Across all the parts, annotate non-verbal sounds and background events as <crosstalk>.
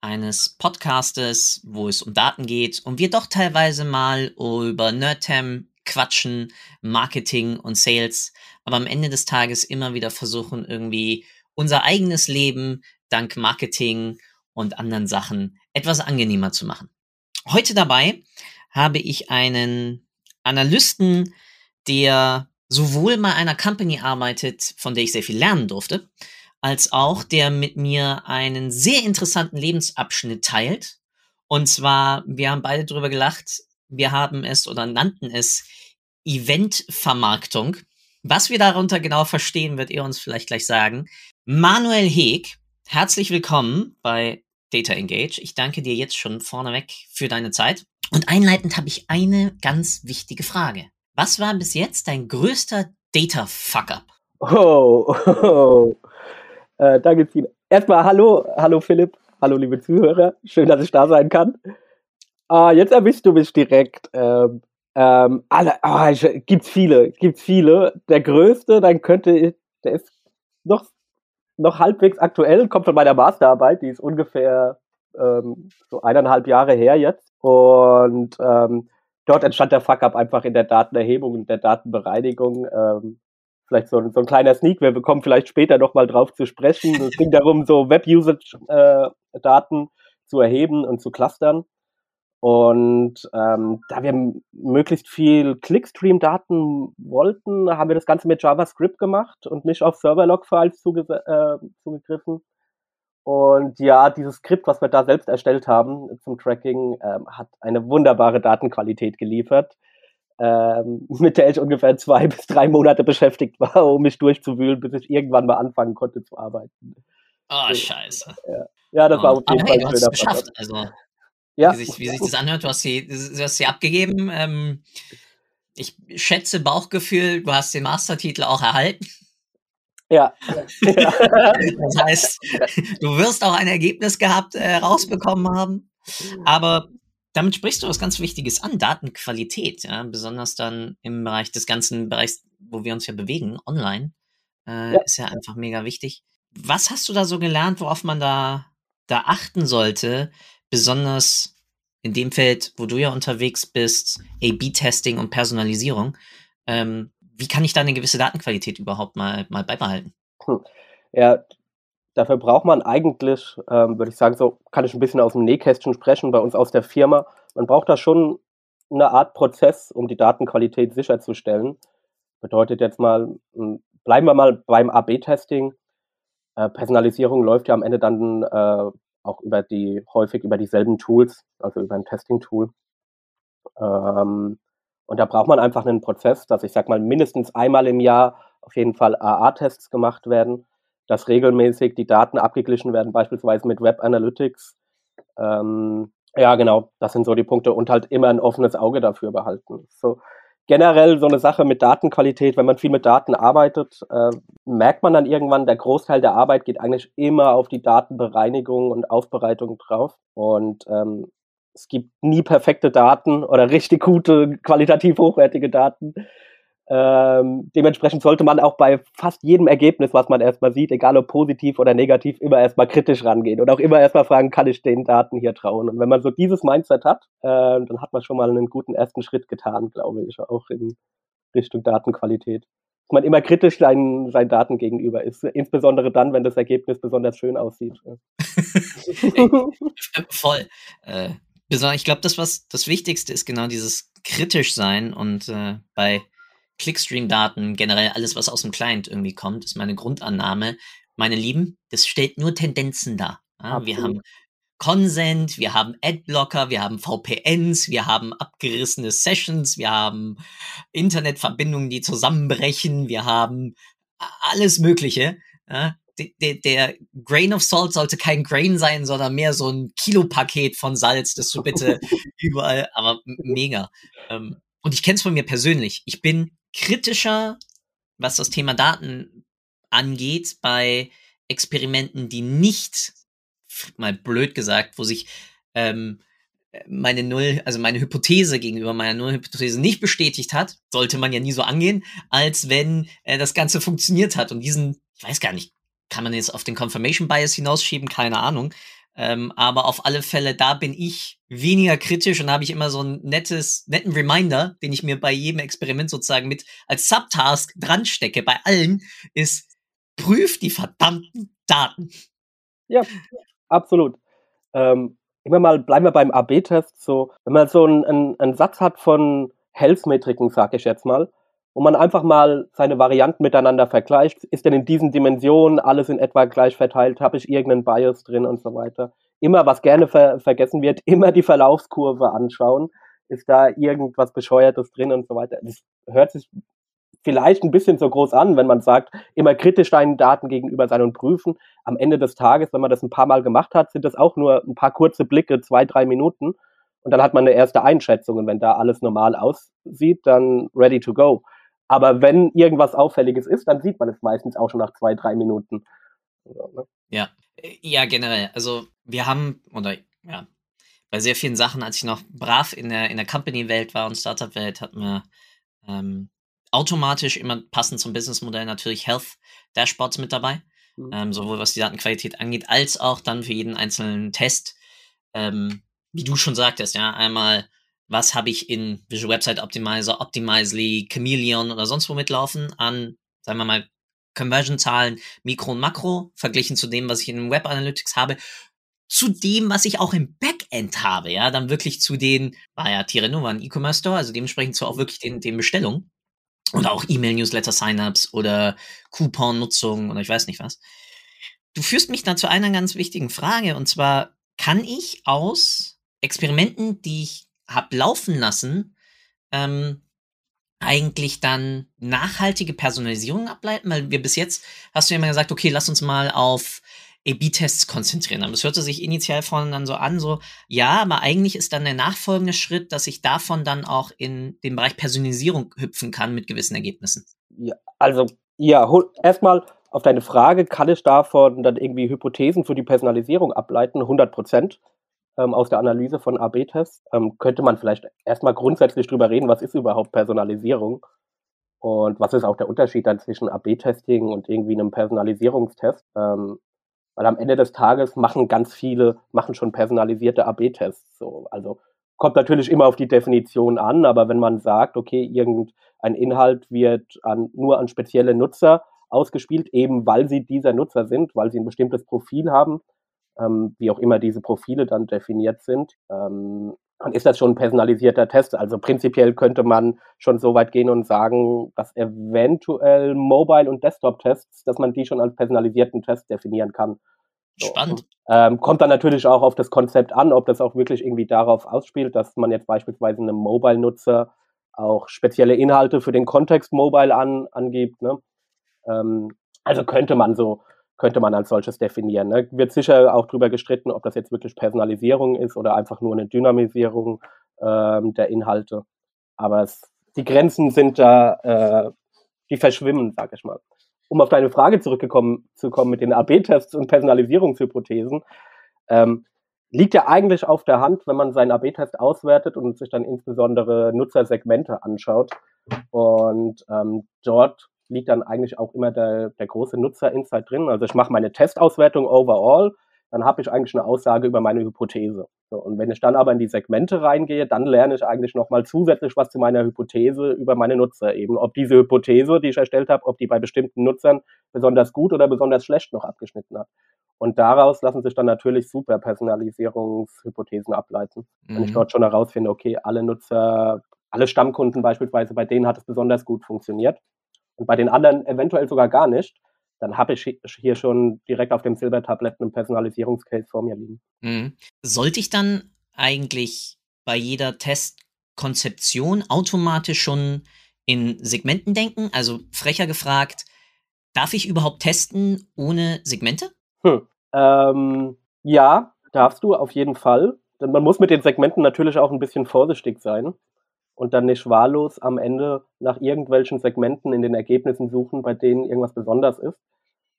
eines Podcastes, wo es um Daten geht und wir doch teilweise mal über Nerdtam quatschen, Marketing und Sales, aber am Ende des Tages immer wieder versuchen, irgendwie unser eigenes Leben dank Marketing und anderen Sachen etwas angenehmer zu machen. Heute dabei habe ich einen Analysten, der sowohl bei einer Company arbeitet, von der ich sehr viel lernen durfte, als auch der mit mir einen sehr interessanten Lebensabschnitt teilt. Und zwar, wir haben beide drüber gelacht, wir haben es oder nannten es Eventvermarktung. Was wir darunter genau verstehen, wird ihr uns vielleicht gleich sagen. Manuel Heeg, herzlich willkommen bei Data Engage. Ich danke dir jetzt schon vorneweg für deine Zeit. Und einleitend habe ich eine ganz wichtige Frage. Was war bis jetzt dein größter Data Fuck-up? Oh, <laughs> oh, äh, danke, Tine. Erstmal hallo, hallo Philipp, hallo liebe Zuhörer. Schön, dass ich da sein kann. Ah, jetzt erwischst du mich direkt. Ähm, ähm, alle, oh, ich, gibt's viele, gibt's viele. Der größte, dann könnte, der ist noch, noch halbwegs aktuell, kommt von meiner Masterarbeit, die ist ungefähr ähm, so eineinhalb Jahre her jetzt. Und ähm, dort entstand der Fuck-up einfach in der Datenerhebung und der Datenbereinigung. Ähm, vielleicht so, so ein kleiner Sneak, wir bekommen vielleicht später noch mal drauf zu sprechen. Es ging darum, so Web-Usage-Daten äh, zu erheben und zu clustern. Und ähm, da wir möglichst viel Clickstream-Daten wollten, haben wir das Ganze mit JavaScript gemacht und nicht auf Server-Log-Files zuge äh, zugegriffen. Und ja, dieses Skript, was wir da selbst erstellt haben zum Tracking, ähm, hat eine wunderbare Datenqualität geliefert ähm, <laughs> mit der ich ungefähr zwei bis drei Monate beschäftigt war, um mich durchzuwühlen, bis ich irgendwann mal anfangen konnte zu arbeiten. Oh, scheiße. Ja, ja das oh. war auf jeden Aber Fall hey, du hast geschafft. Also, Ja, wie, sich, wie sich das anhört, du hast sie, du hast sie abgegeben. Ähm, ich schätze Bauchgefühl, du hast den Mastertitel auch erhalten. ja. ja. <laughs> Das heißt, du wirst auch ein Ergebnis gehabt, äh, rausbekommen haben. Aber damit sprichst du was ganz Wichtiges an, Datenqualität, ja, besonders dann im Bereich des ganzen Bereichs, wo wir uns ja bewegen, online, äh, Ja. ist ja einfach mega wichtig. Was hast du da so gelernt, worauf man da, da achten sollte, besonders in dem Feld, wo du ja unterwegs bist, A-B-Testing und Personalisierung? Ähm, wie kann ich da eine gewisse Datenqualität überhaupt mal, mal beibehalten? Ja, dafür braucht man eigentlich, ähm, würde ich sagen, so kann ich ein bisschen aus dem Nähkästchen sprechen, bei uns aus der Firma. Man braucht da schon eine Art Prozess, um die Datenqualität sicherzustellen. Bedeutet jetzt mal, m, bleiben wir mal beim AB-Testing. Äh, Personalisierung läuft ja am Ende dann äh, auch über die, häufig über dieselben Tools, also über ein Testing-Tool. Ähm, und da braucht man einfach einen Prozess, dass ich sag mal mindestens einmal im Jahr auf jeden Fall AA-Tests gemacht werden, dass regelmäßig die Daten abgeglichen werden, beispielsweise mit Web Analytics. Ähm, ja, genau, das sind so die Punkte und halt immer ein offenes Auge dafür behalten. So generell so eine Sache mit Datenqualität, wenn man viel mit Daten arbeitet, äh, merkt man dann irgendwann, der Großteil der Arbeit geht eigentlich immer auf die Datenbereinigung und Aufbereitung drauf. Und ähm, es gibt nie perfekte Daten oder richtig gute, qualitativ hochwertige Daten. Ähm, dementsprechend sollte man auch bei fast jedem Ergebnis, was man erstmal sieht, egal ob positiv oder negativ, immer erstmal kritisch rangehen und auch immer erstmal fragen, kann ich den Daten hier trauen? Und wenn man so dieses Mindset hat, äh, dann hat man schon mal einen guten ersten Schritt getan, glaube ich, auch in Richtung Datenqualität. Dass man immer kritisch seinen, seinen Daten gegenüber ist, insbesondere dann, wenn das Ergebnis besonders schön aussieht. <laughs> Voll. Äh, ich glaube, das, was das Wichtigste ist, genau dieses kritisch sein und äh, bei Clickstream-Daten, generell alles, was aus dem Client irgendwie kommt, ist meine Grundannahme. Meine Lieben, das stellt nur Tendenzen dar. Ja, wir haben Consent, wir haben Adblocker, wir haben VPNs, wir haben abgerissene Sessions, wir haben Internetverbindungen, die zusammenbrechen, wir haben alles Mögliche. Ja, der, der Grain of Salt sollte kein Grain sein, sondern mehr so ein Kilopaket von Salz, das du bitte <laughs> überall, aber mega. Ähm, und ich kenne es von mir persönlich. Ich bin kritischer, was das Thema Daten angeht, bei Experimenten, die nicht, mal blöd gesagt, wo sich ähm, meine Null, also meine Hypothese gegenüber meiner Nullhypothese nicht bestätigt hat, sollte man ja nie so angehen, als wenn äh, das Ganze funktioniert hat. Und diesen, ich weiß gar nicht, kann man jetzt auf den Confirmation Bias hinausschieben, keine Ahnung. Ähm, aber auf alle Fälle, da bin ich weniger kritisch und habe ich immer so ein nettes, netten Reminder, den ich mir bei jedem Experiment sozusagen mit als Subtask dran stecke, bei allen, ist, prüf die verdammten Daten. Ja, absolut. Ähm, immer mal, bleiben wir beim AB-Test, so, wenn man so einen, einen, einen Satz hat von Health-Metriken, sag ich jetzt mal, wo man einfach mal seine Varianten miteinander vergleicht. Ist denn in diesen Dimensionen alles in etwa gleich verteilt? Habe ich irgendeinen Bias drin und so weiter? Immer, was gerne ver vergessen wird, <laughs> immer die Verlaufskurve anschauen. Ist da irgendwas Bescheuertes drin und so weiter? Das hört sich vielleicht ein bisschen so groß an, wenn man sagt, immer kritisch deinen Daten gegenüber sein und prüfen. Am Ende des Tages, wenn man das ein paar Mal gemacht hat, sind das auch nur ein paar kurze Blicke, zwei, drei Minuten. Und dann hat man eine erste Einschätzung. Und wenn da alles normal aussieht, dann ready to go. Aber wenn irgendwas Auffälliges ist, dann sieht man es meistens auch schon nach zwei, drei Minuten. Ne? Ja, ja, generell. Also wir haben, oder ja, bei sehr vielen Sachen, als ich noch brav in der, in der Company-Welt war und Startup-Welt, hatten wir ähm, automatisch immer passend zum Businessmodell natürlich Health Dashboards mit dabei. Mhm. Ähm, sowohl was die Datenqualität angeht, als auch dann für jeden einzelnen Test. Ähm, wie du schon sagtest, ja, einmal was habe ich in Visual Website Optimizer, Optimizely, Chameleon oder sonst wo mitlaufen an, sagen wir mal, Conversion-Zahlen, Mikro und Makro, verglichen zu dem, was ich in Web Analytics habe, zu dem, was ich auch im Backend habe, ja, dann wirklich zu den, war ja Tireno, war ein E-Commerce Store, also dementsprechend zu auch wirklich den, den Bestellungen oder auch E-Mail-Newsletter Signups oder Coupon-Nutzung oder ich weiß nicht was. Du führst mich dann zu einer ganz wichtigen Frage und zwar, kann ich aus Experimenten, die ich habe laufen lassen, ähm, eigentlich dann nachhaltige Personalisierung ableiten? Weil wir bis jetzt hast du ja immer gesagt, okay, lass uns mal auf A-B-Tests konzentrieren. Aber das hörte sich initial von dann so an, so, ja, aber eigentlich ist dann der nachfolgende Schritt, dass ich davon dann auch in den Bereich Personalisierung hüpfen kann mit gewissen Ergebnissen. Ja, also, ja, erstmal auf deine Frage, kann ich davon dann irgendwie Hypothesen für die Personalisierung ableiten? 100 Prozent ähm, aus der Analyse von AB-Tests. Ähm, könnte man vielleicht erstmal grundsätzlich drüber reden, was ist überhaupt Personalisierung und was ist auch der Unterschied dann zwischen AB-Testing und irgendwie einem Personalisierungstest. Ähm, weil am Ende des Tages machen ganz viele, machen schon personalisierte AB-Tests. So. Also kommt natürlich immer auf die Definition an, aber wenn man sagt, okay, irgendein Inhalt wird an, nur an spezielle Nutzer ausgespielt, eben weil sie dieser Nutzer sind, weil sie ein bestimmtes Profil haben, ähm, wie auch immer diese Profile dann definiert sind, ähm, dann ist das schon ein personalisierter Test. Also prinzipiell könnte man schon so weit gehen und sagen, dass eventuell Mobile- und Desktop-Tests, dass man die schon als personalisierten Test definieren kann. So. Spannend. Ähm, kommt dann natürlich auch auf das Konzept an, ob das auch wirklich irgendwie darauf ausspielt, dass man jetzt beispielsweise einem Mobile-Nutzer auch spezielle Inhalte für den Kontext Mobile an, angibt. Ne? Ähm, also könnte man so könnte man als solches definieren. Ne? Wird sicher auch darüber gestritten, ob das jetzt wirklich Personalisierung ist oder einfach nur eine Dynamisierung ähm, der Inhalte. Aber es, die Grenzen sind da, äh, die verschwimmen, sag ich mal. Um auf deine Frage zurückgekommen zu kommen mit den AB-Tests und Personalisierungshypothesen, ähm, liegt ja eigentlich auf der Hand, wenn man seinen AB-Test auswertet und sich dann insbesondere Nutzersegmente anschaut. Und ähm, dort liegt dann eigentlich auch immer der, der große Nutzer-Insight drin. Also ich mache meine Testauswertung overall, dann habe ich eigentlich eine Aussage über meine Hypothese. So, und wenn ich dann aber in die Segmente reingehe, dann lerne ich eigentlich nochmal zusätzlich was zu meiner Hypothese über meine Nutzer eben. Ob diese Hypothese, die ich erstellt habe, ob die bei bestimmten Nutzern besonders gut oder besonders schlecht noch abgeschnitten hat. Und daraus lassen sich dann natürlich super Personalisierungshypothesen ableiten. Mhm. Wenn ich mhm. dort schon herausfinde, okay, alle Nutzer, alle Stammkunden beispielsweise, bei denen hat es besonders gut funktioniert und bei den anderen eventuell sogar gar nicht, dann habe ich hier schon direkt auf dem Silbertablett einen Personalisierungscase vor mir liegen. Mhm. Sollte ich dann eigentlich bei jeder Testkonzeption automatisch schon in Segmenten denken? Also frecher gefragt, Darf ich überhaupt testen ohne Segmente? Hm. Ähm, ja, darfst du auf jeden Fall. Denn man muss mit den Segmenten natürlich auch ein bisschen vorsichtig sein und dann nicht wahllos am Ende nach irgendwelchen Segmenten in den Ergebnissen suchen, bei denen irgendwas besonders ist.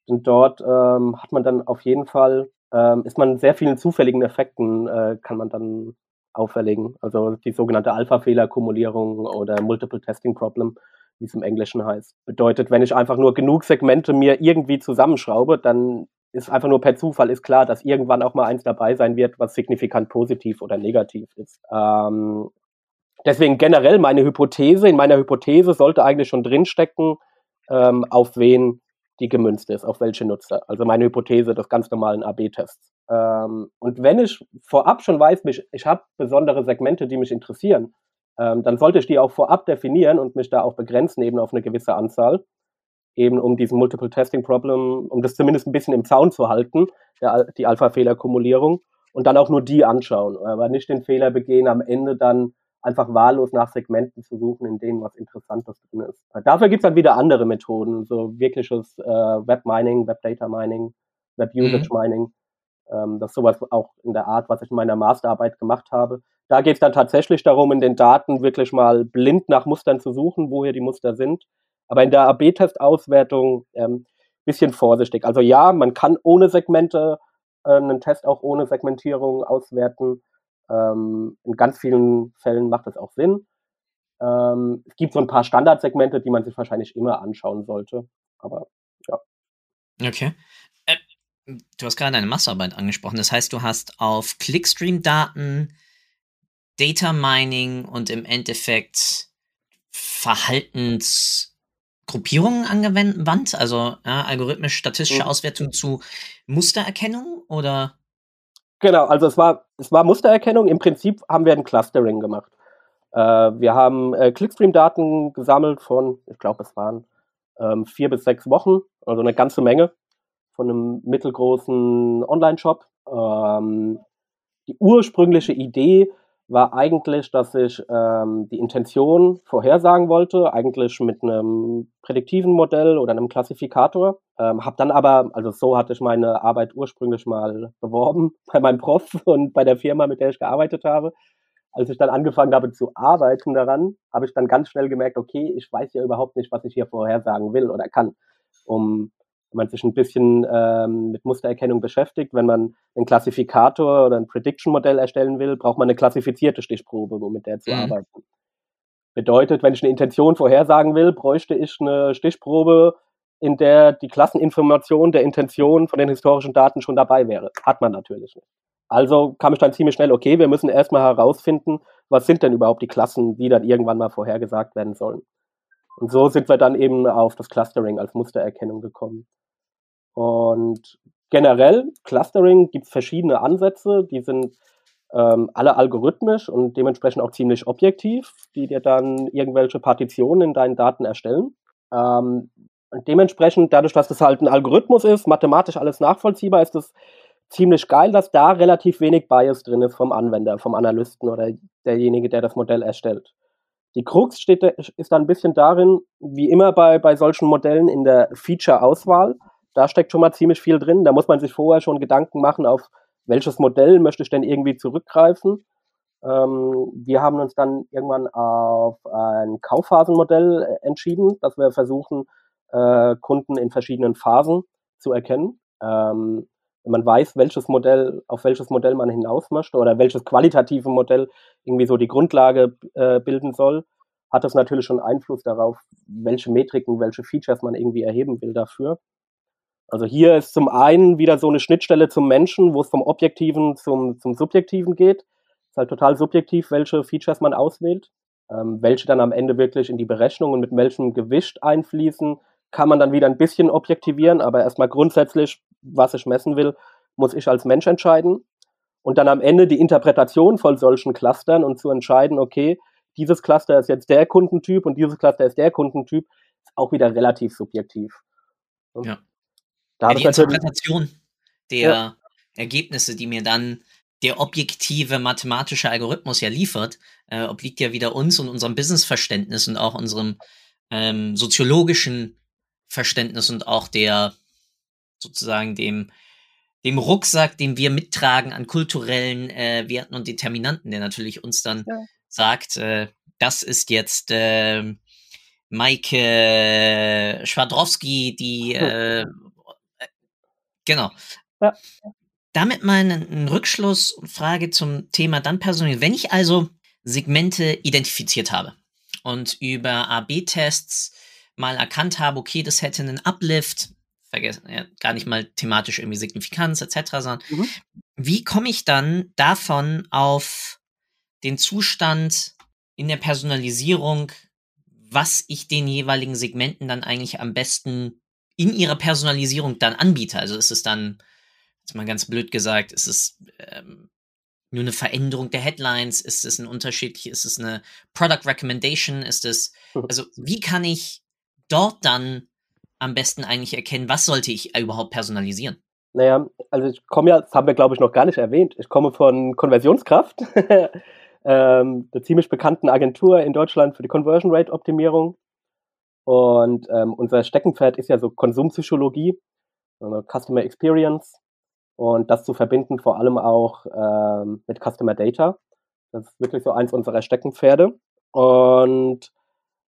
Und dort ähm, hat man dann auf jeden Fall, ähm, ist man sehr vielen zufälligen Effekten, äh, kann man dann auferlegen. Also die sogenannte Alpha-Fehler-Kumulierung oder Multiple Testing Problem, wie es im Englischen heißt. Bedeutet, wenn ich einfach nur genug Segmente mir irgendwie zusammenschraube, dann ist einfach nur per Zufall ist klar, dass irgendwann auch mal eins dabei sein wird, was signifikant positiv oder negativ ist. Ähm, deswegen generell meine Hypothese, in meiner Hypothese sollte eigentlich schon drinstecken, ähm, auf wen die gemünzt ist, auf welche Nutzer. Also meine Hypothese des ganz normalen AB-Tests. Ähm, und wenn ich vorab schon weiß, mich, ich habe besondere Segmente, die mich interessieren, ähm, dann sollte ich die auch vorab definieren und mich da auch begrenzen, eben auf eine gewisse Anzahl eben um diesen Multiple Testing Problem, um das zumindest ein bisschen im Zaun zu halten, der, die Alpha-Fehler-Kumulierung und dann auch nur die anschauen, aber nicht den Fehler begehen, am Ende dann einfach wahllos nach Segmenten zu suchen, in denen was Interessantes drin ist. Dafür gibt es dann wieder andere Methoden, so wirkliches äh, Web-Mining, Web-Data-Mining, Web-Usage-Mining. Ähm, das ist sowas auch in der Art, was ich in meiner Masterarbeit gemacht habe. Da geht es dann tatsächlich darum, in den Daten wirklich mal blind nach Mustern zu suchen, wo hier die Muster sind aber in der AB-Test-Auswertung ähm, bisschen vorsichtig. Also ja, man kann ohne Segmente äh, einen Test auch ohne Segmentierung auswerten. Ähm, in ganz vielen Fällen macht das auch Sinn. Ähm, es gibt so ein paar Standardsegmente, die man sich wahrscheinlich immer anschauen sollte. Aber ja. Okay. Äh, du hast gerade deine Masterarbeit angesprochen. Das heißt, du hast auf Clickstream-Daten Data Mining und im Endeffekt Verhaltens Gruppierungen angewandt, also ja, algorithmisch-statistische mhm. Auswertung zu Mustererkennung oder? Genau, also es war, es war Mustererkennung. Im Prinzip haben wir ein Clustering gemacht. Äh, wir haben äh, Clickstream-Daten gesammelt von, ich glaube, es waren ähm, vier bis sechs Wochen, also eine ganze Menge von einem mittelgroßen Online-Shop. Ähm, die ursprüngliche Idee war eigentlich, dass ich ähm, die Intention vorhersagen wollte, eigentlich mit einem prädiktiven Modell oder einem Klassifikator. Ähm, habe dann aber, also so hatte ich meine Arbeit ursprünglich mal beworben <laughs> bei meinem Prof und bei der Firma, mit der ich gearbeitet habe. Als ich dann angefangen habe zu arbeiten daran, habe ich dann ganz schnell gemerkt, okay, ich weiß ja überhaupt nicht, was ich hier vorhersagen will oder kann, um wenn man sich ein bisschen ähm, mit Mustererkennung beschäftigt, wenn man einen Klassifikator oder ein Prediction-Modell erstellen will, braucht man eine klassifizierte Stichprobe, um mit der zu mhm. arbeiten. Bedeutet, wenn ich eine Intention vorhersagen will, bräuchte ich eine Stichprobe, in der die Klasseninformation der Intention von den historischen Daten schon dabei wäre. Hat man natürlich nicht. Also kam ich dann ziemlich schnell, okay, wir müssen erstmal herausfinden, was sind denn überhaupt die Klassen, die dann irgendwann mal vorhergesagt werden sollen. Und so sind wir dann eben auf das Clustering als Mustererkennung gekommen. Und generell, Clustering gibt es verschiedene Ansätze, die sind ähm, alle algorithmisch und dementsprechend auch ziemlich objektiv, die dir dann irgendwelche Partitionen in deinen Daten erstellen. Ähm, und dementsprechend, dadurch, dass das halt ein Algorithmus ist, mathematisch alles nachvollziehbar, ist es ziemlich geil, dass da relativ wenig Bias drin ist vom Anwender, vom Analysten oder derjenige, der das Modell erstellt. Die Krux steht, ist dann ein bisschen darin, wie immer bei, bei solchen Modellen in der Feature-Auswahl, da steckt schon mal ziemlich viel drin. Da muss man sich vorher schon Gedanken machen, auf welches Modell möchte ich denn irgendwie zurückgreifen. Ähm, wir haben uns dann irgendwann auf ein Kaufphasenmodell äh, entschieden, dass wir versuchen, äh, Kunden in verschiedenen Phasen zu erkennen. Ähm, wenn man weiß, welches Modell, auf welches Modell man hinaus möchte oder welches qualitative Modell irgendwie so die Grundlage äh, bilden soll, hat das natürlich schon Einfluss darauf, welche Metriken, welche Features man irgendwie erheben will dafür. Also hier ist zum einen wieder so eine Schnittstelle zum Menschen, wo es vom Objektiven zum, zum Subjektiven geht. Es ist halt total subjektiv, welche Features man auswählt. Ähm, welche dann am Ende wirklich in die Berechnung und mit welchem Gewicht einfließen, kann man dann wieder ein bisschen objektivieren, aber erstmal grundsätzlich, was ich messen will, muss ich als Mensch entscheiden. Und dann am Ende die Interpretation von solchen Clustern und zu entscheiden, okay, dieses Cluster ist jetzt der Kundentyp und dieses Cluster ist der Kundentyp, ist auch wieder relativ subjektiv. Ja. Da ja, die Interpretation der ja. Ergebnisse, die mir dann der objektive mathematische Algorithmus ja liefert, äh, obliegt ja wieder uns und unserem Businessverständnis und auch unserem ähm, soziologischen Verständnis und auch der sozusagen dem dem Rucksack, den wir mittragen an kulturellen äh, Werten und Determinanten, der natürlich uns dann ja. sagt, äh, das ist jetzt äh, Maike Schwadrowski, die äh, genau. Ja. Damit mal einen Rückschluss und Frage zum Thema dann persönlich. Wenn ich also Segmente identifiziert habe und über AB-Tests mal erkannt habe, okay, das hätte einen Uplift, vergessen, ja, gar nicht mal thematisch irgendwie Signifikanz etc., sondern mhm. wie komme ich dann davon auf den Zustand in der Personalisierung, was ich den jeweiligen Segmenten dann eigentlich am besten in ihrer Personalisierung dann anbiete? Also ist es dann, jetzt mal ganz blöd gesagt, ist es ähm, nur eine Veränderung der Headlines? Ist es ein Unterschied? Ist es eine Product Recommendation? Ist es, mhm. also wie kann ich dort dann am besten eigentlich erkennen, was sollte ich überhaupt personalisieren? Naja, also ich komme ja, das haben wir glaube ich noch gar nicht erwähnt, ich komme von Konversionskraft, <laughs> ähm, der ziemlich bekannten Agentur in Deutschland für die Conversion Rate Optimierung. Und ähm, unser Steckenpferd ist ja so Konsumpsychologie, also Customer Experience und das zu verbinden vor allem auch ähm, mit Customer Data. Das ist wirklich so eins unserer Steckenpferde. Und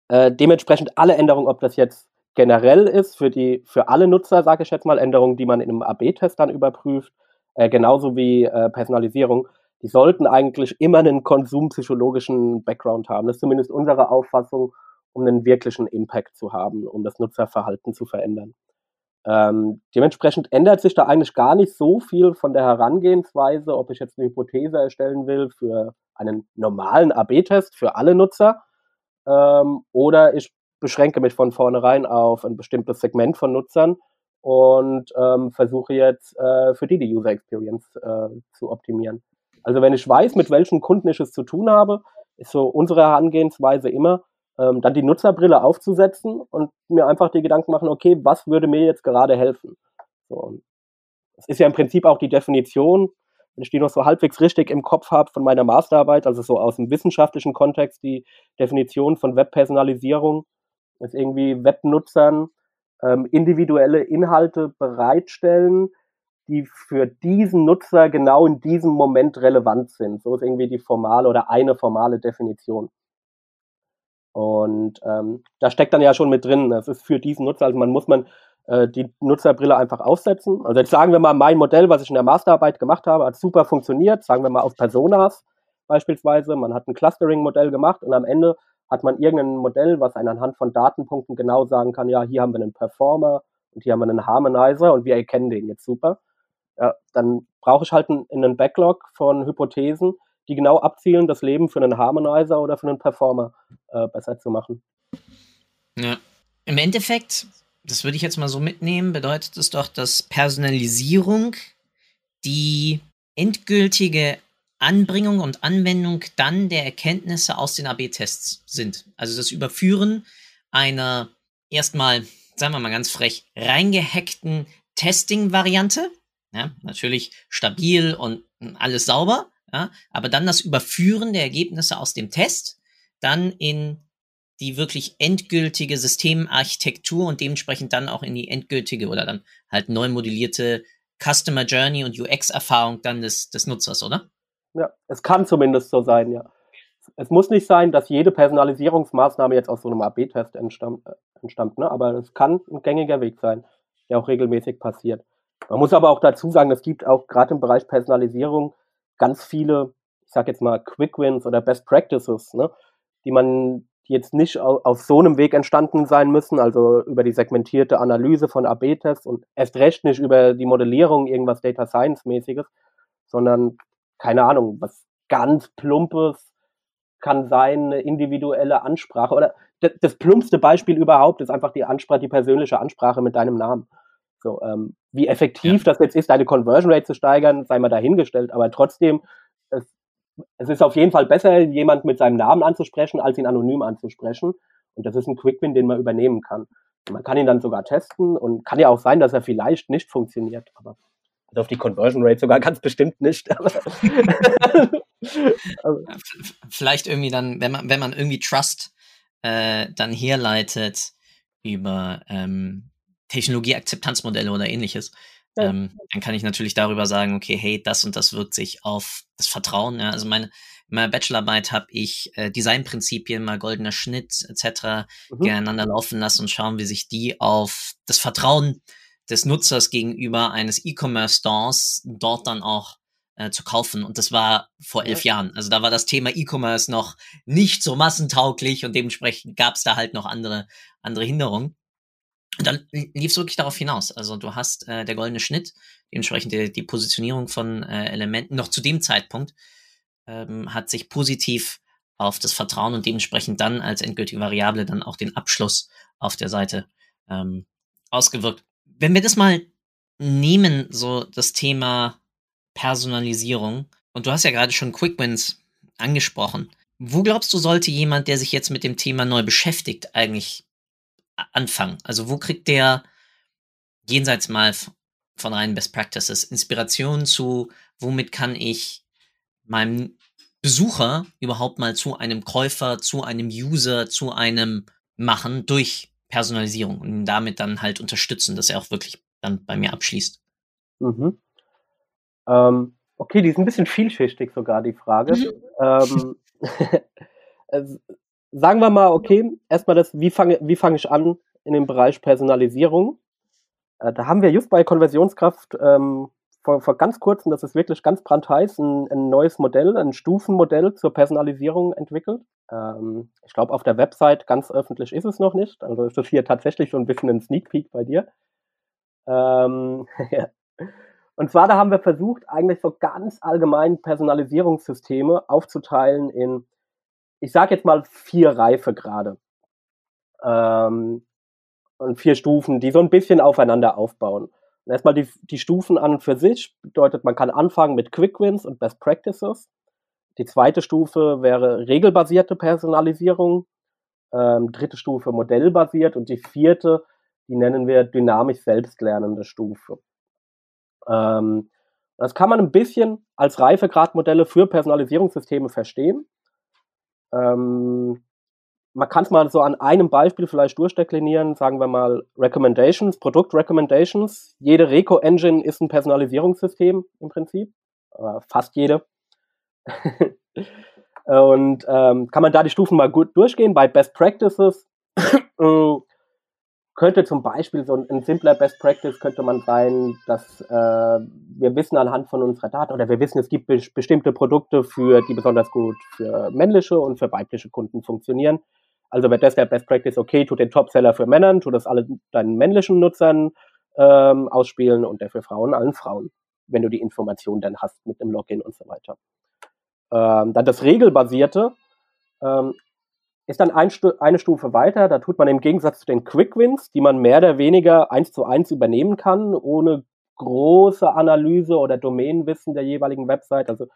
äh, dementsprechend alle Änderungen, ob das jetzt generell ist für die für alle Nutzer, sage ich jetzt mal, Änderungen, die man in einem AB-Test dann überprüft, äh, genauso wie äh, Personalisierung, die sollten eigentlich immer einen konsumpsychologischen Background haben. Das ist zumindest unsere Auffassung, um einen wirklichen Impact zu haben, um das Nutzerverhalten zu verändern. Ähm, dementsprechend ändert sich da eigentlich gar nicht so viel von der Herangehensweise, ob ich jetzt eine Hypothese erstellen will für einen normalen AB-Test für alle Nutzer ähm, oder ich beschränke mich von vornherein auf ein bestimmtes Segment von Nutzern und ähm, versuche jetzt äh, für die die User Experience äh, zu optimieren. Also wenn ich weiß, mit welchen Kunden ich es zu tun habe, ist so unsere Herangehensweise immer, ähm, dann die Nutzerbrille aufzusetzen und mir einfach die Gedanken machen, okay, was würde mir jetzt gerade helfen? So, das ist ja im Prinzip auch die Definition, wenn ich die noch so halbwegs richtig im Kopf habe von meiner Masterarbeit, also so aus dem wissenschaftlichen Kontext, die Definition von Webpersonalisierung dass irgendwie Webnutzern ähm, individuelle Inhalte bereitstellen, die für diesen Nutzer genau in diesem Moment relevant sind. So ist irgendwie die formale oder eine formale Definition. Und ähm, da steckt dann ja schon mit drin, das ist für diesen Nutzer, also man muss man äh, die Nutzerbrille einfach aufsetzen. Also jetzt sagen wir mal, mein Modell, was ich in der Masterarbeit gemacht habe, hat super funktioniert, sagen wir mal auf Personas beispielsweise. Man hat ein Clustering-Modell gemacht und am Ende hat man irgendein Modell, was einen anhand von Datenpunkten genau sagen kann, ja, hier haben wir einen Performer und hier haben wir einen Harmonizer und wir erkennen den jetzt super. Ja, dann brauche ich halt einen, Backlog von Hypothesen, die genau abzielen, das Leben für einen Harmonizer oder für einen Performer äh, besser zu machen. Ja. Im Endeffekt, das würde ich jetzt mal so mitnehmen, bedeutet es doch, dass Personalisierung die endgültige Anbringung und Anwendung dann der Erkenntnisse aus den AB-Tests sind. Also das Überführen einer erstmal, sagen wir mal ganz frech, reingehackten Testing-Variante. Ja, natürlich stabil und alles sauber, ja, aber dann das Überführen der Ergebnisse aus dem Test dann in die wirklich endgültige Systemarchitektur und dementsprechend dann auch in die endgültige oder dann halt neu modellierte Customer Journey und UX-Erfahrung dann des, des Nutzers, oder? Ja, es kann zumindest so sein, ja. Es muss nicht sein, dass jede Personalisierungsmaßnahme jetzt aus so einem AB-Test entstammt, äh, entstammt ne? aber es kann ein gängiger Weg sein, der auch regelmäßig passiert. Man muss aber auch dazu sagen, es gibt auch gerade im Bereich Personalisierung ganz viele, ich sag jetzt mal, Quick Wins oder Best Practices, ne? die man jetzt nicht auf so einem Weg entstanden sein müssen, also über die segmentierte Analyse von AB-Tests und erst recht nicht über die Modellierung irgendwas Data Science-mäßiges, sondern keine Ahnung, was ganz Plumpes kann sein, eine individuelle Ansprache. Oder das, das plumpste Beispiel überhaupt ist einfach die Ansprache, die persönliche Ansprache mit deinem Namen. So, ähm, wie effektiv ja. das jetzt ist, deine Conversion Rate zu steigern, sei mal dahingestellt, aber trotzdem, es, es ist auf jeden Fall besser, jemand mit seinem Namen anzusprechen, als ihn anonym anzusprechen. Und das ist ein Quick-Win, den man übernehmen kann. Man kann ihn dann sogar testen und kann ja auch sein, dass er vielleicht nicht funktioniert. Aber also auf die Conversion Rate sogar <laughs> ganz bestimmt nicht. <laughs> Vielleicht irgendwie dann, wenn man, wenn man irgendwie Trust äh, dann herleitet über ähm, Technologieakzeptanzmodelle oder ähnliches. Ähm, dann kann ich natürlich darüber sagen, okay, hey, das und das wirkt sich auf das Vertrauen. Ja? Also meine, in meiner Bachelorarbeit habe ich äh, Designprinzipien, mal goldener Schnitt etc. Mhm. gegeneinander laufen lassen und schauen, wie sich die auf das Vertrauen des Nutzers gegenüber eines E-Commerce-Stores dort dann auch äh, zu kaufen. Und das war vor elf ja. Jahren. Also da war das Thema E-Commerce noch nicht so massentauglich und dementsprechend gab es da halt noch andere, andere Hinderungen. Und dann lief es wirklich darauf hinaus. Also du hast äh, der goldene Schnitt, dementsprechend die, die Positionierung von äh, Elementen noch zu dem Zeitpunkt ähm, hat sich positiv auf das Vertrauen und dementsprechend dann als endgültige Variable dann auch den Abschluss auf der Seite ähm, ausgewirkt. Wenn wir das mal nehmen, so das Thema Personalisierung, und du hast ja gerade schon Quick Wins angesprochen. Wo glaubst du, sollte jemand, der sich jetzt mit dem Thema neu beschäftigt, eigentlich anfangen? Also wo kriegt der jenseits mal von reinen Best Practices Inspiration zu, womit kann ich meinem Besucher überhaupt mal zu einem Käufer, zu einem User, zu einem machen durch Personalisierung und damit dann halt unterstützen, dass er auch wirklich dann bei mir abschließt. Mhm. Ähm, okay, die ist ein bisschen vielschichtig sogar, die Frage. Mhm. Ähm, <laughs> sagen wir mal, okay, erstmal das, wie fange wie fang ich an in dem Bereich Personalisierung? Äh, da haben wir just bei Konversionskraft ähm, vor, vor ganz kurzem, das ist wirklich ganz brandheiß, ein, ein neues Modell, ein Stufenmodell zur Personalisierung entwickelt. Ähm, ich glaube, auf der Website ganz öffentlich ist es noch nicht. Also ist das hier tatsächlich so ein bisschen ein Sneak Peek bei dir. Ähm, <laughs> ja. Und zwar, da haben wir versucht, eigentlich so ganz allgemein Personalisierungssysteme aufzuteilen in, ich sage jetzt mal, vier Reifegrade. Ähm, und vier Stufen, die so ein bisschen aufeinander aufbauen. Erstmal die, die Stufen an und für sich bedeutet, man kann anfangen mit Quick Wins und Best Practices. Die zweite Stufe wäre regelbasierte Personalisierung. Ähm, dritte Stufe modellbasiert und die vierte, die nennen wir dynamisch selbstlernende Stufe. Ähm, das kann man ein bisschen als Reifegradmodelle für Personalisierungssysteme verstehen. Ähm, man kann es mal so an einem Beispiel vielleicht durchdeklinieren, sagen wir mal Recommendations, Produkt-Recommendations. Jede Reco-Engine ist ein Personalisierungssystem im Prinzip, fast jede. <laughs> Und ähm, kann man da die Stufen mal gut durchgehen. Bei Best Practices <coughs> äh, könnte zum Beispiel so ein, ein, simpler Best Practice könnte man sein, dass äh, wir wissen anhand von unserer Daten oder wir wissen, es gibt be bestimmte Produkte, für die besonders gut für männliche und für weibliche Kunden funktionieren. Also wäre das der Best Practice, okay, tut den Topseller für Männern, tut das alle deinen männlichen Nutzern ähm, ausspielen und der für Frauen allen Frauen, wenn du die Informationen dann hast mit dem Login und so weiter. Ähm, dann das Regelbasierte ähm, ist dann ein eine Stufe weiter. Da tut man im Gegensatz zu den Quick Wins, die man mehr oder weniger eins zu eins übernehmen kann, ohne große Analyse oder Domänenwissen der jeweiligen Website. Also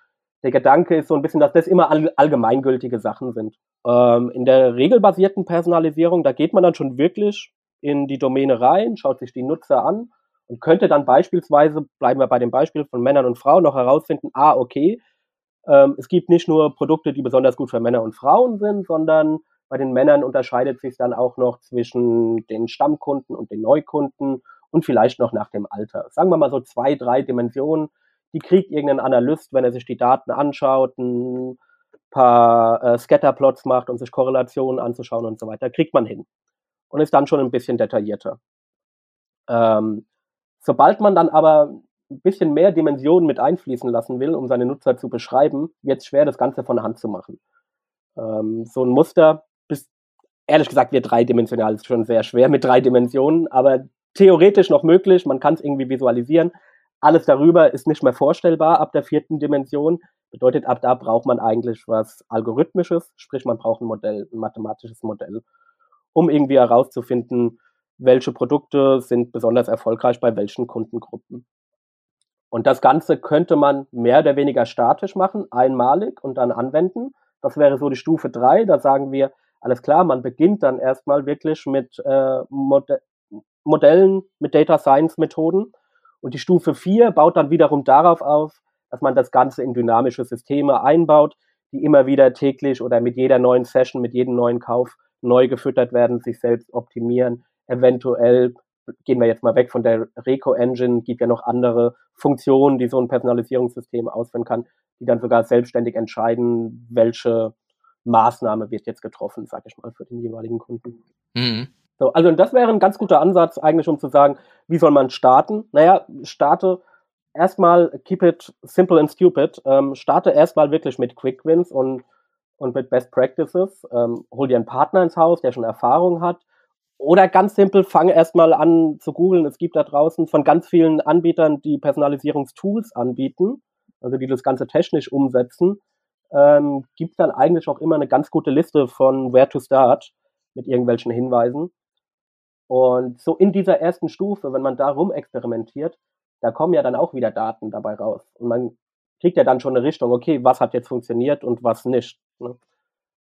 der Gedanke ist so ein bisschen, dass das immer all allgemeingültige Sachen sind. Ähm, in der regelbasierten Personalisierung, da geht man dann schon wirklich in die Domäne rein, schaut sich die Nutzer an und könnte dann beispielsweise, bleiben wir bei dem Beispiel von Männern und Frauen, noch herausfinden, ah, okay, ähm, es gibt nicht nur Produkte, die besonders gut für Männer und Frauen sind, sondern bei den Männern unterscheidet sich dann auch noch zwischen den Stammkunden und den Neukunden und vielleicht noch nach dem Alter. Sagen wir mal so zwei, drei Dimensionen, die kriegt irgendein Analyst, wenn er sich die Daten anschaut, ein paar äh, Scatterplots macht und sich Korrelationen anzuschauen und so weiter, kriegt man hin. Und ist dann schon ein bisschen detaillierter. Ähm, sobald man dann aber ein bisschen mehr Dimensionen mit einfließen lassen will, um seine Nutzer zu beschreiben, wird es schwer, das Ganze von der Hand zu machen. Ähm, so ein Muster, bis, ehrlich gesagt, wird dreidimensional, ist schon sehr schwer mit drei Dimensionen, aber theoretisch noch möglich, man kann es irgendwie visualisieren. Alles darüber ist nicht mehr vorstellbar ab der vierten Dimension. Bedeutet, ab da braucht man eigentlich was Algorithmisches, sprich man braucht ein Modell, ein mathematisches Modell, um irgendwie herauszufinden, welche Produkte sind besonders erfolgreich bei welchen Kundengruppen. Und das Ganze könnte man mehr oder weniger statisch machen, einmalig und dann anwenden. Das wäre so die Stufe drei. Da sagen wir, alles klar, man beginnt dann erstmal wirklich mit äh, Mod Modellen, mit Data Science Methoden und die Stufe 4 baut dann wiederum darauf auf, dass man das Ganze in dynamische Systeme einbaut, die immer wieder täglich oder mit jeder neuen Session, mit jedem neuen Kauf neu gefüttert werden, sich selbst optimieren, eventuell gehen wir jetzt mal weg von der Reco-Engine, gibt ja noch andere Funktionen, die so ein Personalisierungssystem ausführen kann, die dann sogar selbstständig entscheiden, welche Maßnahme wird jetzt getroffen, sage ich mal, für den jeweiligen Kunden. Mhm. So, also das wäre ein ganz guter Ansatz eigentlich, um zu sagen, wie soll man starten? Naja, starte erstmal, keep it simple and stupid. Ähm, starte erstmal wirklich mit Quick Wins und, und mit Best Practices. Ähm, hol dir einen Partner ins Haus, der schon Erfahrung hat. Oder ganz simpel, fange erstmal an zu googeln. Es gibt da draußen von ganz vielen Anbietern, die Personalisierungstools anbieten, also die das Ganze technisch umsetzen, ähm, gibt dann eigentlich auch immer eine ganz gute Liste von Where to Start mit irgendwelchen Hinweisen. Und so in dieser ersten Stufe, wenn man da rum experimentiert, da kommen ja dann auch wieder Daten dabei raus. Und man kriegt ja dann schon eine Richtung, okay, was hat jetzt funktioniert und was nicht. Ne?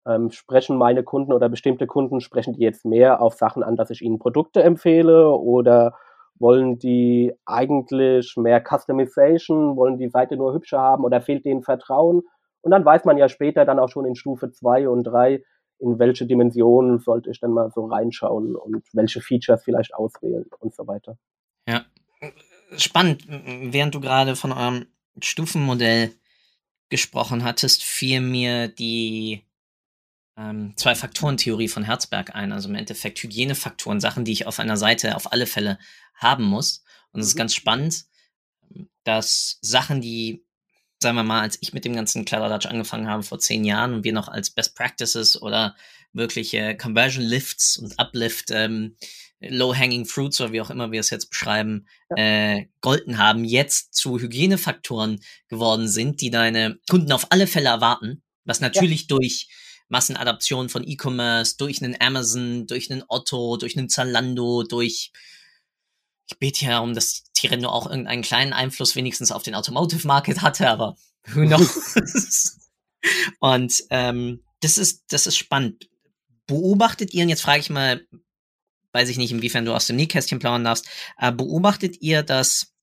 Ähm, sprechen meine Kunden oder bestimmte Kunden, sprechen die jetzt mehr auf Sachen an, dass ich ihnen Produkte empfehle oder wollen die eigentlich mehr Customization, wollen die Seite nur hübscher haben oder fehlt denen Vertrauen? Und dann weiß man ja später dann auch schon in Stufe 2 und 3, in welche Dimensionen sollte ich dann mal so reinschauen und welche Features vielleicht auswählen und so weiter. Ja, spannend, während du gerade von eurem Stufenmodell gesprochen hattest, fiel mir die ähm, Zwei-Faktoren-Theorie von Herzberg ein. Also im Endeffekt Hygienefaktoren, Sachen, die ich auf einer Seite auf alle Fälle haben muss. Und es mhm. ist ganz spannend, dass Sachen, die, sagen wir mal, als ich mit dem ganzen Kladderadatsch angefangen habe vor zehn Jahren und wir noch als Best Practices oder wirkliche Conversion Lifts und Uplift ähm, Low-Hanging Fruits oder wie auch immer wir es jetzt beschreiben, ja. äh, golden haben, jetzt zu Hygienefaktoren geworden sind, die deine Kunden auf alle Fälle erwarten, was natürlich ja. durch Massenadaption von E-Commerce, durch einen Amazon, durch einen Otto, durch einen Zalando, durch ich bete ja um, dass Tirendo auch irgendeinen kleinen Einfluss wenigstens auf den Automotive Market hatte, aber who knows? <laughs> Und ähm, das ist das ist spannend. Beobachtet ihr, und jetzt frage ich mal weiß ich nicht, inwiefern du aus dem Nähkästchen plaudern darfst, äh, beobachtet ihr, dass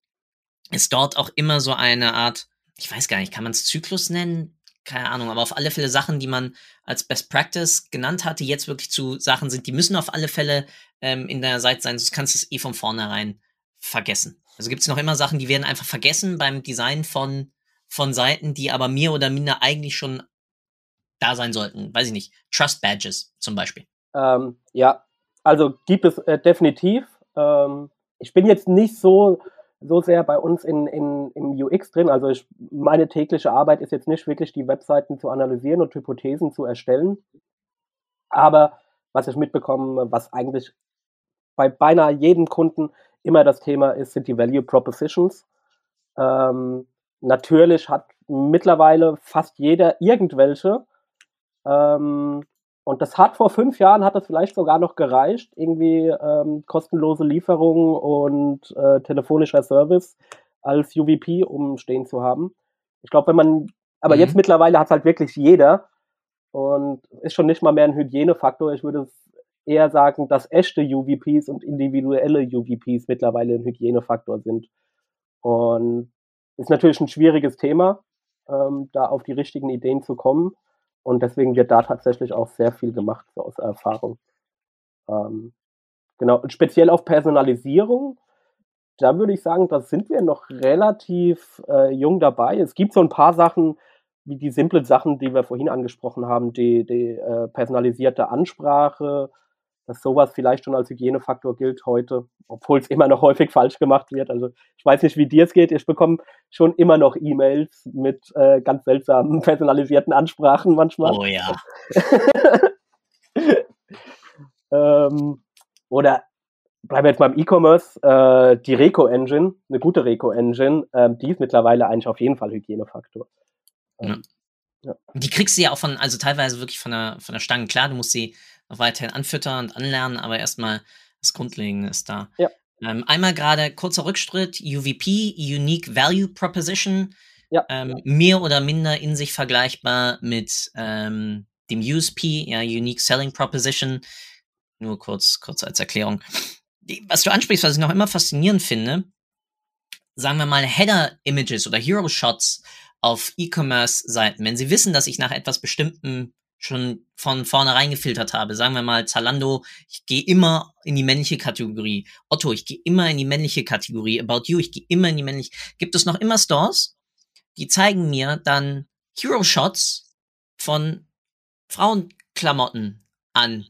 es dort auch immer so eine Art, ich weiß gar nicht, kann man es Zyklus nennen? Keine Ahnung, aber auf alle Fälle Sachen, die man als Best Practice genannt hatte, jetzt wirklich zu Sachen sind, die müssen auf alle Fälle ähm, in der Seite sein, sonst kannst du es eh von vornherein vergessen. Also gibt es noch immer Sachen, die werden einfach vergessen beim Design von, von Seiten, die aber mehr oder minder eigentlich schon da sein sollten. Weiß ich nicht. Trust Badges zum Beispiel. Ähm, ja, also gibt es äh, definitiv. Ähm, ich bin jetzt nicht so, so sehr bei uns in, in, im UX drin. Also ich, meine tägliche Arbeit ist jetzt nicht wirklich die Webseiten zu analysieren und Hypothesen zu erstellen. Aber was ich mitbekomme, was eigentlich bei beinahe jedem Kunden immer das Thema ist, sind die Value Propositions. Ähm, natürlich hat mittlerweile fast jeder irgendwelche. Ähm, und das hat vor fünf Jahren, hat das vielleicht sogar noch gereicht, irgendwie ähm, kostenlose Lieferung und äh, telefonischer Service als UVP umstehen zu haben. Ich glaube, wenn man, aber mhm. jetzt mittlerweile hat es halt wirklich jeder und ist schon nicht mal mehr ein Hygienefaktor. Ich würde eher sagen, dass echte UVPs und individuelle UVPs mittlerweile ein Hygienefaktor sind. Und ist natürlich ein schwieriges Thema, ähm, da auf die richtigen Ideen zu kommen. Und deswegen wird da tatsächlich auch sehr viel gemacht so aus Erfahrung. Ähm, genau, und speziell auf Personalisierung, da würde ich sagen, da sind wir noch relativ äh, jung dabei. Es gibt so ein paar Sachen, wie die simplen Sachen, die wir vorhin angesprochen haben, die, die äh, personalisierte Ansprache, dass sowas vielleicht schon als Hygienefaktor gilt heute, obwohl es immer noch häufig falsch gemacht wird. Also ich weiß nicht, wie dir es geht. Ich bekomme schon immer noch E-Mails mit äh, ganz seltsamen <laughs> personalisierten Ansprachen manchmal. Oh ja. <laughs> ähm, oder bleiben wir jetzt beim E-Commerce, äh, die Reco-Engine, eine gute Reco-Engine, ähm, die ist mittlerweile eigentlich auf jeden Fall Hygienefaktor. Ähm, ja. Ja. Die kriegst du ja auch von, also teilweise wirklich von der, von der Stange. Klar, du musst sie noch weiterhin anfüttern und anlernen, aber erstmal das Grundlegende ist da. Ja. Ähm, einmal gerade kurzer Rückschritt, UVP, Unique Value Proposition, ja. ähm, mehr oder minder in sich vergleichbar mit ähm, dem USP, ja, Unique Selling Proposition. Nur kurz, kurz als Erklärung. Was du ansprichst, was ich noch immer faszinierend finde, sagen wir mal Header-Images oder Hero-Shots auf E-Commerce-Seiten, wenn sie wissen, dass ich nach etwas Bestimmtem schon von vornherein gefiltert habe. Sagen wir mal Zalando, ich gehe immer in die männliche Kategorie. Otto, ich gehe immer in die männliche Kategorie. About You, ich gehe immer in die männliche. Gibt es noch immer Stores, die zeigen mir dann Hero Shots von Frauenklamotten an.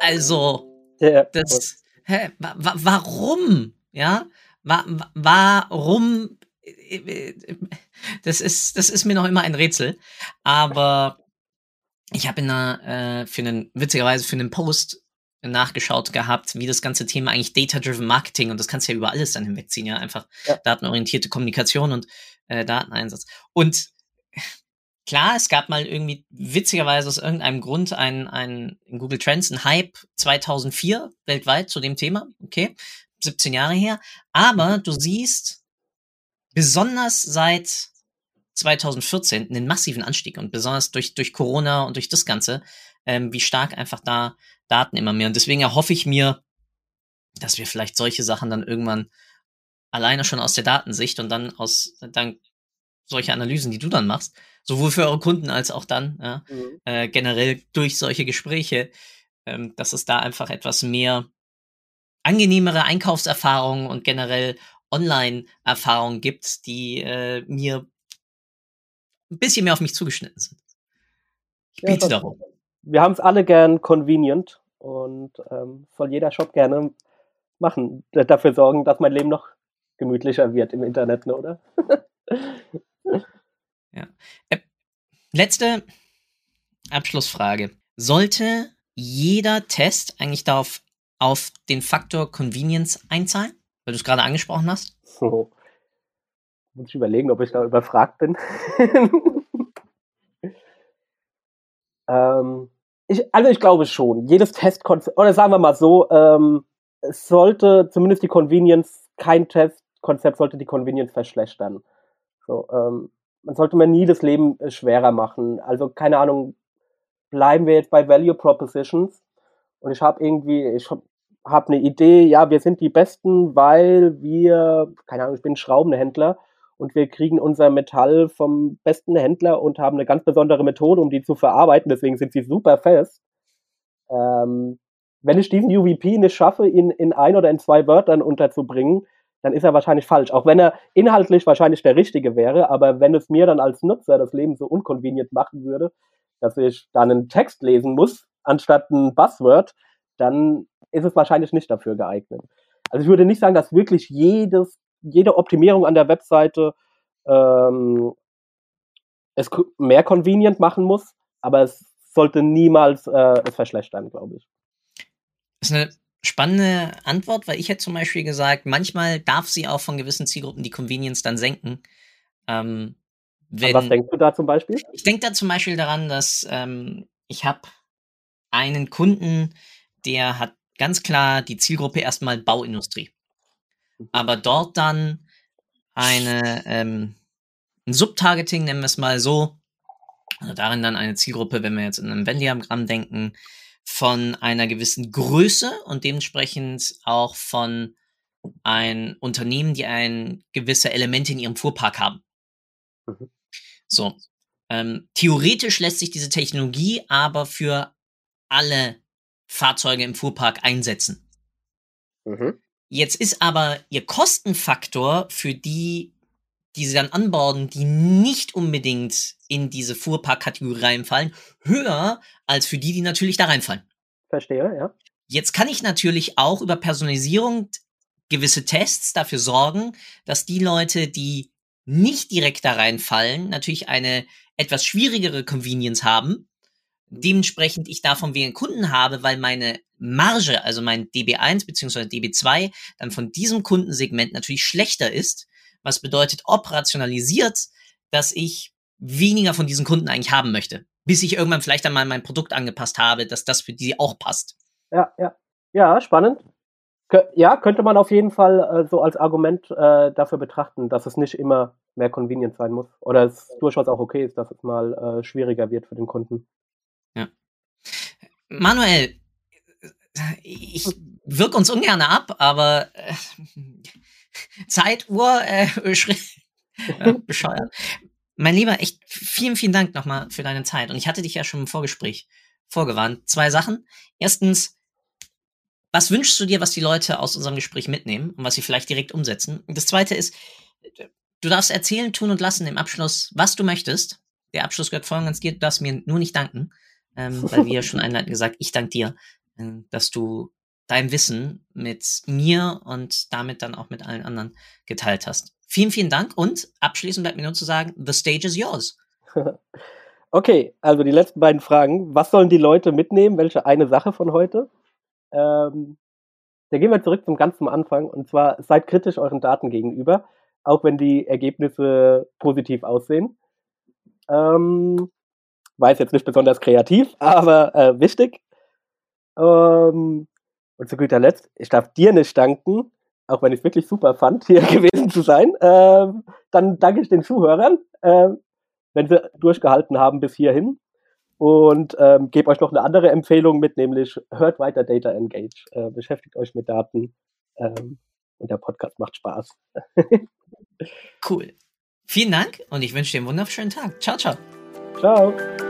Also, ja, das, hä, wa warum? Ja, wa warum? Das ist, das ist mir noch immer ein Rätsel. Aber ich habe in einer, äh, für einen, witzigerweise für einen Post nachgeschaut gehabt, wie das ganze Thema eigentlich Data-Driven Marketing und das kannst du ja über alles dann hinwegziehen, ja, einfach ja. datenorientierte Kommunikation und äh, Dateneinsatz. Und klar, es gab mal irgendwie witzigerweise aus irgendeinem Grund ein, ein in Google Trends ein Hype 2004 weltweit zu dem Thema, okay, 17 Jahre her, aber du siehst besonders seit 2014 einen massiven Anstieg und besonders durch, durch Corona und durch das Ganze, ähm, wie stark einfach da Daten immer mehr. Und deswegen erhoffe ich mir, dass wir vielleicht solche Sachen dann irgendwann alleine schon aus der Datensicht und dann aus dann solche Analysen, die du dann machst, sowohl für eure Kunden als auch dann ja, mhm. äh, generell durch solche Gespräche, ähm, dass es da einfach etwas mehr angenehmere Einkaufserfahrungen und generell Online-Erfahrungen gibt, die äh, mir ein bisschen mehr auf mich zugeschnitten sind. Ich biete ja, darum. Wir haben es alle gern convenient und ähm, soll jeder Shop gerne machen, dafür sorgen, dass mein Leben noch gemütlicher wird im Internet, ne, oder? <laughs> ja. Äh, letzte Abschlussfrage. Sollte jeder Test eigentlich darauf auf den Faktor Convenience einzahlen? Weil du es gerade angesprochen hast? So. Muss ich überlegen, ob ich da überfragt bin. <laughs> ähm, ich, also ich glaube schon. Jedes Testkonzept, oder sagen wir mal so, ähm, es sollte zumindest die Convenience, kein Testkonzept sollte die Convenience verschlechtern. So, ähm, man sollte mir nie das Leben äh, schwerer machen. Also keine Ahnung, bleiben wir jetzt bei Value Propositions und ich habe irgendwie, ich habe hab eine Idee, ja, wir sind die Besten, weil wir, keine Ahnung, ich bin Schraubenhändler und wir kriegen unser Metall vom besten Händler und haben eine ganz besondere Methode, um die zu verarbeiten. Deswegen sind sie super fest. Ähm, wenn ich diesen UVP nicht schaffe, ihn in ein oder in zwei Wörtern unterzubringen, dann ist er wahrscheinlich falsch. Auch wenn er inhaltlich wahrscheinlich der richtige wäre, aber wenn es mir dann als Nutzer das Leben so unkonvenient machen würde, dass ich dann einen Text lesen muss, anstatt ein Buzzword, dann ist es wahrscheinlich nicht dafür geeignet. Also ich würde nicht sagen, dass wirklich jedes jede Optimierung an der Webseite ähm, es mehr convenient machen muss, aber es sollte niemals äh, es verschlechtern, glaube ich. Das ist eine spannende Antwort, weil ich hätte zum Beispiel gesagt, manchmal darf sie auch von gewissen Zielgruppen die Convenience dann senken. Ähm, wenn, was denkst du da zum Beispiel? Ich denke da zum Beispiel daran, dass ähm, ich habe einen Kunden, der hat ganz klar die Zielgruppe erstmal Bauindustrie aber dort dann eine, ähm, ein Subtargeting, nennen wir es mal so, also darin dann eine Zielgruppe, wenn wir jetzt in einem Venn-Diagramm denken, von einer gewissen Größe und dementsprechend auch von ein Unternehmen, die ein gewisse Elemente in ihrem Fuhrpark haben. Mhm. So. Ähm, theoretisch lässt sich diese Technologie aber für alle Fahrzeuge im Fuhrpark einsetzen. Mhm. Jetzt ist aber ihr Kostenfaktor für die, die sie dann anbauen, die nicht unbedingt in diese Fuhrparkkategorie reinfallen, höher als für die, die natürlich da reinfallen. Verstehe, ja. Jetzt kann ich natürlich auch über Personalisierung gewisse Tests dafür sorgen, dass die Leute, die nicht direkt da reinfallen, natürlich eine etwas schwierigere Convenience haben, dementsprechend ich davon weniger Kunden habe, weil meine Marge, also mein DB1 bzw. DB2, dann von diesem Kundensegment natürlich schlechter ist, was bedeutet operationalisiert, dass ich weniger von diesen Kunden eigentlich haben möchte, bis ich irgendwann vielleicht einmal mein Produkt angepasst habe, dass das für die auch passt. Ja, ja. Ja, spannend. Ja, könnte man auf jeden Fall äh, so als Argument äh, dafür betrachten, dass es nicht immer mehr convenient sein muss. Oder es durchaus auch okay ist, dass es mal äh, schwieriger wird für den Kunden. Manuel, ich wirke uns ungern ab, aber äh, Zeituhr, äh, <laughs> äh, <laughs> bescheuert. Mein Lieber, echt vielen, vielen Dank nochmal für deine Zeit. Und ich hatte dich ja schon im Vorgespräch vorgewarnt. Zwei Sachen. Erstens, was wünschst du dir, was die Leute aus unserem Gespräch mitnehmen und was sie vielleicht direkt umsetzen? Und das zweite ist, du darfst erzählen, tun und lassen im Abschluss, was du möchtest. Der Abschluss gehört voll und ganz dir. Du darfst mir nur nicht danken, ähm, <laughs> weil wie ja schon einleitend gesagt, ich danke dir, äh, dass du dein Wissen mit mir und damit dann auch mit allen anderen geteilt hast. Vielen, vielen Dank und abschließend bleibt mir nur zu sagen, the stage is yours. <laughs> Okay, also die letzten beiden Fragen. Was sollen die Leute mitnehmen? Welche eine Sache von heute? Ähm, da gehen wir zurück zum ganz zum Anfang. Und zwar seid kritisch euren Daten gegenüber, auch wenn die Ergebnisse positiv aussehen. Ähm, weiß jetzt nicht besonders kreativ, <laughs> aber äh, wichtig. Ähm, und zu guter Letzt, ich darf dir nicht danken, auch wenn ich es wirklich super fand, <laughs> hier gewesen zu sein. Ähm, dann danke ich den Zuhörern, äh, wenn sie durchgehalten haben bis hierhin. Und ähm, gebe euch noch eine andere Empfehlung mit, nämlich hört weiter Data Engage. Äh, beschäftigt euch mit Daten ähm, und der Podcast macht Spaß. <laughs> cool. Vielen Dank und ich wünsche dir einen wunderschönen Tag. Ciao, ciao. Ciao.